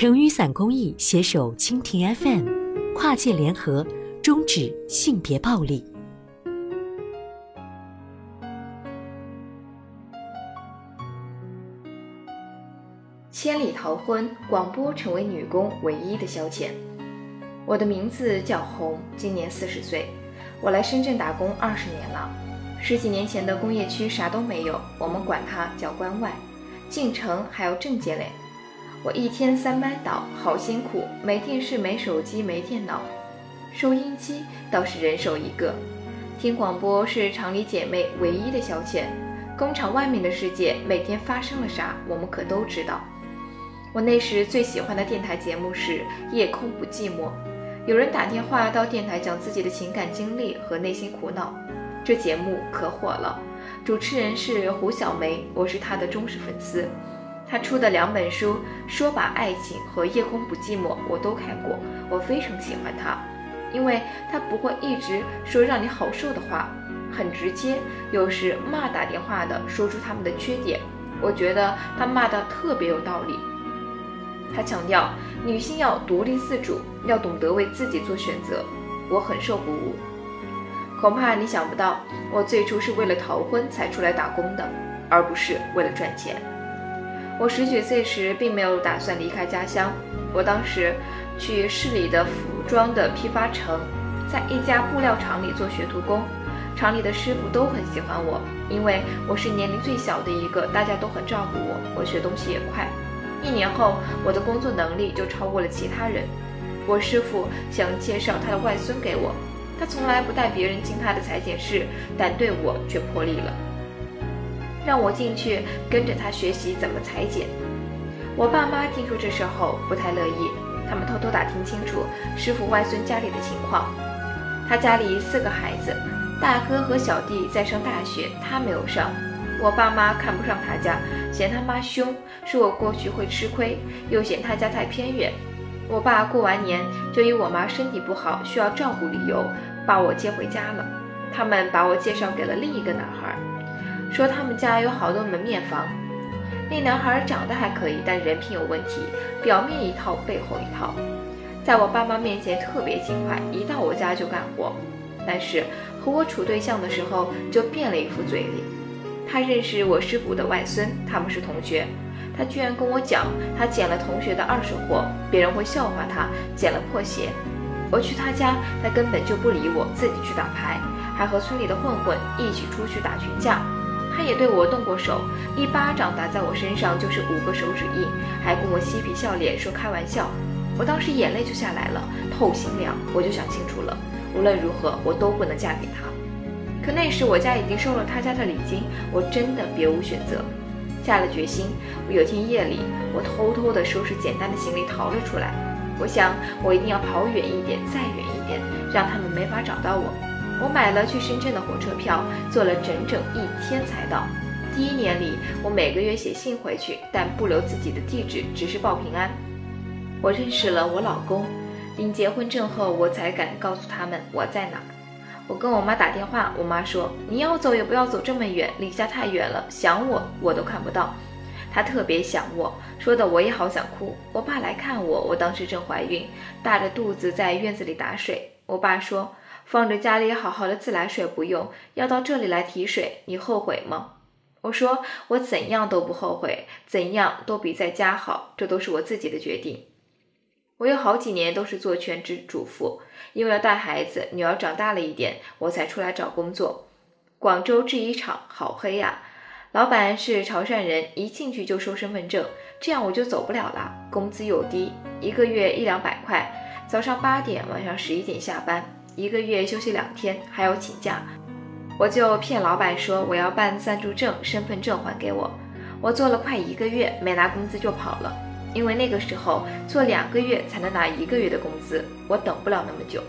成雨伞公益携手蜻蜓 FM，跨界联合，终止性别暴力。千里逃婚，广播成为女工唯一的消遣。我的名字叫红，今年四十岁。我来深圳打工二十年了。十几年前的工业区啥都没有，我们管它叫关外。进城还要证件嘞。我一天三班倒，好辛苦。没电视，没手机，没电脑，收音机倒是人手一个。听广播是厂里姐妹唯一的消遣。工厂外面的世界，每天发生了啥，我们可都知道。我那时最喜欢的电台节目是《夜空不寂寞》。有人打电话到电台讲自己的情感经历和内心苦恼，这节目可火了。主持人是胡小梅，我是她的忠实粉丝。她出的两本书《说把爱情》和《夜空不寂寞》我都看过，我非常喜欢她，因为她不会一直说让你好受的话，很直接，有时骂打电话的说出他们的缺点，我觉得她骂的特别有道理。她强调。女性要独立自主，要懂得为自己做选择，我很受鼓舞。恐怕你想不到，我最初是为了逃婚才出来打工的，而不是为了赚钱。我十九岁时并没有打算离开家乡，我当时去市里的服装的批发城，在一家布料厂里做学徒工，厂里的师傅都很喜欢我，因为我是年龄最小的一个，大家都很照顾我，我学东西也快。一年后，我的工作能力就超过了其他人。我师傅想介绍他的外孙给我，他从来不带别人进他的裁剪室，但对我却破例了，让我进去跟着他学习怎么裁剪。我爸妈听说这事后不太乐意，他们偷偷打听清楚师傅外孙家里的情况。他家里四个孩子，大哥和小弟在上大学，他没有上。我爸妈看不上他家，嫌他妈凶，说我过去会吃亏，又嫌他家太偏远。我爸过完年就以我妈身体不好需要照顾理由，把我接回家了。他们把我介绍给了另一个男孩，说他们家有好多门面房。那男孩长得还可以，但人品有问题，表面一套背后一套，在我爸妈面前特别勤快，一到我家就干活，但是和我处对象的时候就变了一副嘴脸。他认识我师傅的外孙，他们是同学。他居然跟我讲，他捡了同学的二手货，别人会笑话他捡了破鞋。我去他家，他根本就不理我，自己去打牌，还和村里的混混一起出去打群架。他也对我动过手，一巴掌打在我身上就是五个手指印，还跟我嬉皮笑脸说开玩笑。我当时眼泪就下来了，透心凉。我就想清楚了，无论如何我都不能嫁给他。可那时我家已经收了他家的礼金，我真的别无选择。下了决心，我有天夜里，我偷偷的收拾简单的行李逃了出来。我想，我一定要跑远一点，再远一点，让他们没法找到我。我买了去深圳的火车票，坐了整整一天才到。第一年里，我每个月写信回去，但不留自己的地址，只是报平安。我认识了我老公，领结婚证后，我才敢告诉他们我在哪。我跟我妈打电话，我妈说：“你要走也不要走这么远，离家太远了，想我我都看不到。”她特别想我，说的我也好想哭。我爸来看我，我当时正怀孕，大着肚子在院子里打水。我爸说：“放着家里好好的自来水不用，要到这里来提水，你后悔吗？”我说：“我怎样都不后悔，怎样都比在家好，这都是我自己的决定。”我有好几年都是做全职主妇，因为要带孩子，女儿长大了一点，我才出来找工作。广州制衣厂好黑呀，老板是潮汕人，一进去就收身份证，这样我就走不了了。工资又低，一个月一两百块，早上八点，晚上十一点下班，一个月休息两天，还要请假。我就骗老板说我要办暂住证，身份证还给我。我做了快一个月，没拿工资就跑了。因为那个时候做两个月才能拿一个月的工资，我等不了那么久。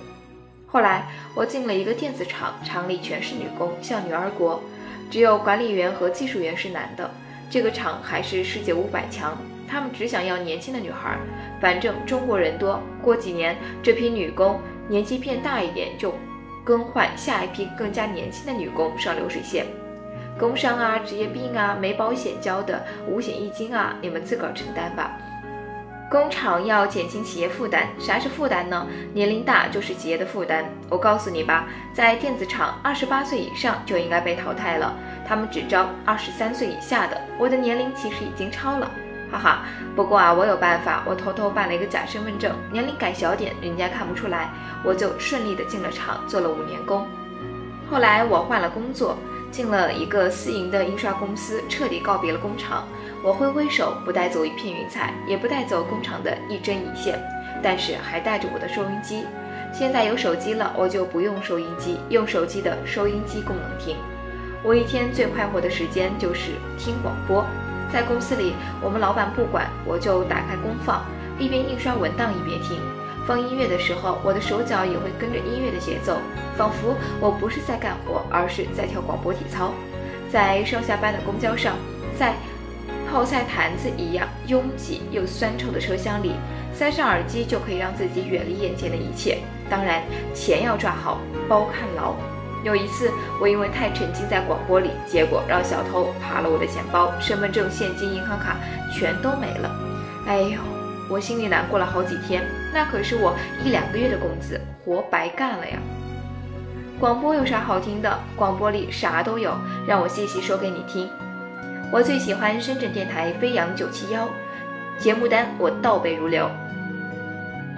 后来我进了一个电子厂，厂里全是女工，像女儿国，只有管理员和技术员是男的。这个厂还是世界五百强，他们只想要年轻的女孩，反正中国人多。过几年，这批女工年纪变大一点，就更换下一批更加年轻的女工上流水线。工伤啊，职业病啊，没保险交的五险一金啊，你们自个儿承担吧。工厂要减轻企业负担，啥是负担呢？年龄大就是企业的负担。我告诉你吧，在电子厂，二十八岁以上就应该被淘汰了，他们只招二十三岁以下的。我的年龄其实已经超了，哈哈。不过啊，我有办法，我偷偷办了一个假身份证，年龄改小点，人家看不出来，我就顺利的进了厂，做了五年工。后来我换了工作，进了一个私营的印刷公司，彻底告别了工厂。我挥挥手，不带走一片云彩，也不带走工厂的一针一线，但是还带着我的收音机。现在有手机了，我就不用收音机，用手机的收音机功能听。我一天最快活的时间就是听广播。在公司里，我们老板不管，我就打开功放，一边印刷文档一边听。放音乐的时候，我的手脚也会跟着音乐的节奏，仿佛我不是在干活，而是在跳广播体操。在上下班的公交上，在。泡菜坛子一样拥挤又酸臭的车厢里，塞上耳机就可以让自己远离眼前的一切。当然，钱要抓好，包看牢。有一次，我因为太沉浸在广播里，结果让小偷扒了我的钱包、身份证、现金、银行卡，全都没了。哎呦，我心里难过了好几天。那可是我一两个月的工资，活白干了呀！广播有啥好听的？广播里啥都有，让我细细说给你听。我最喜欢深圳电台飞扬九七幺，节目单我倒背如流。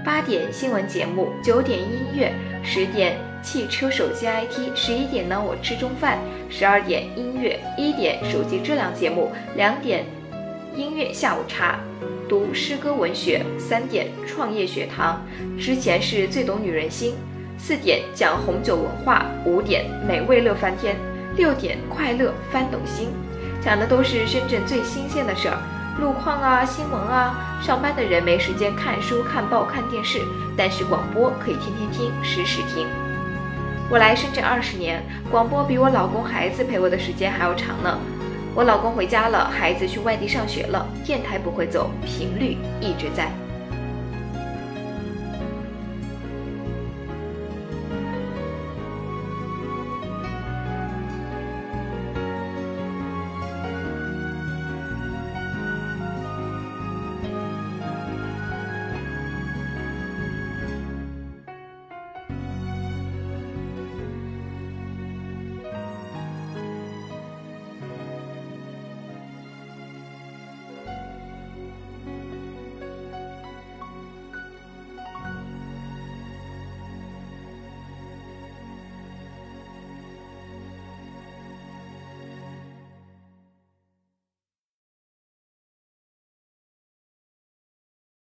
八点新闻节目，九点音乐，十点汽车手机 IT，十一点呢我吃中饭，十二点音乐，一点手机质量节目，两点音乐下午茶，读诗歌文学，三点创业学堂，之前是最懂女人心，四点讲红酒文化，五点美味乐翻天，六点快乐翻斗星。讲的都是深圳最新鲜的事儿，路况啊，新闻啊。上班的人没时间看书、看报、看电视，但是广播可以天天听，时时听。我来深圳二十年，广播比我老公、孩子陪我的时间还要长呢。我老公回家了，孩子去外地上学了，电台不会走，频率一直在。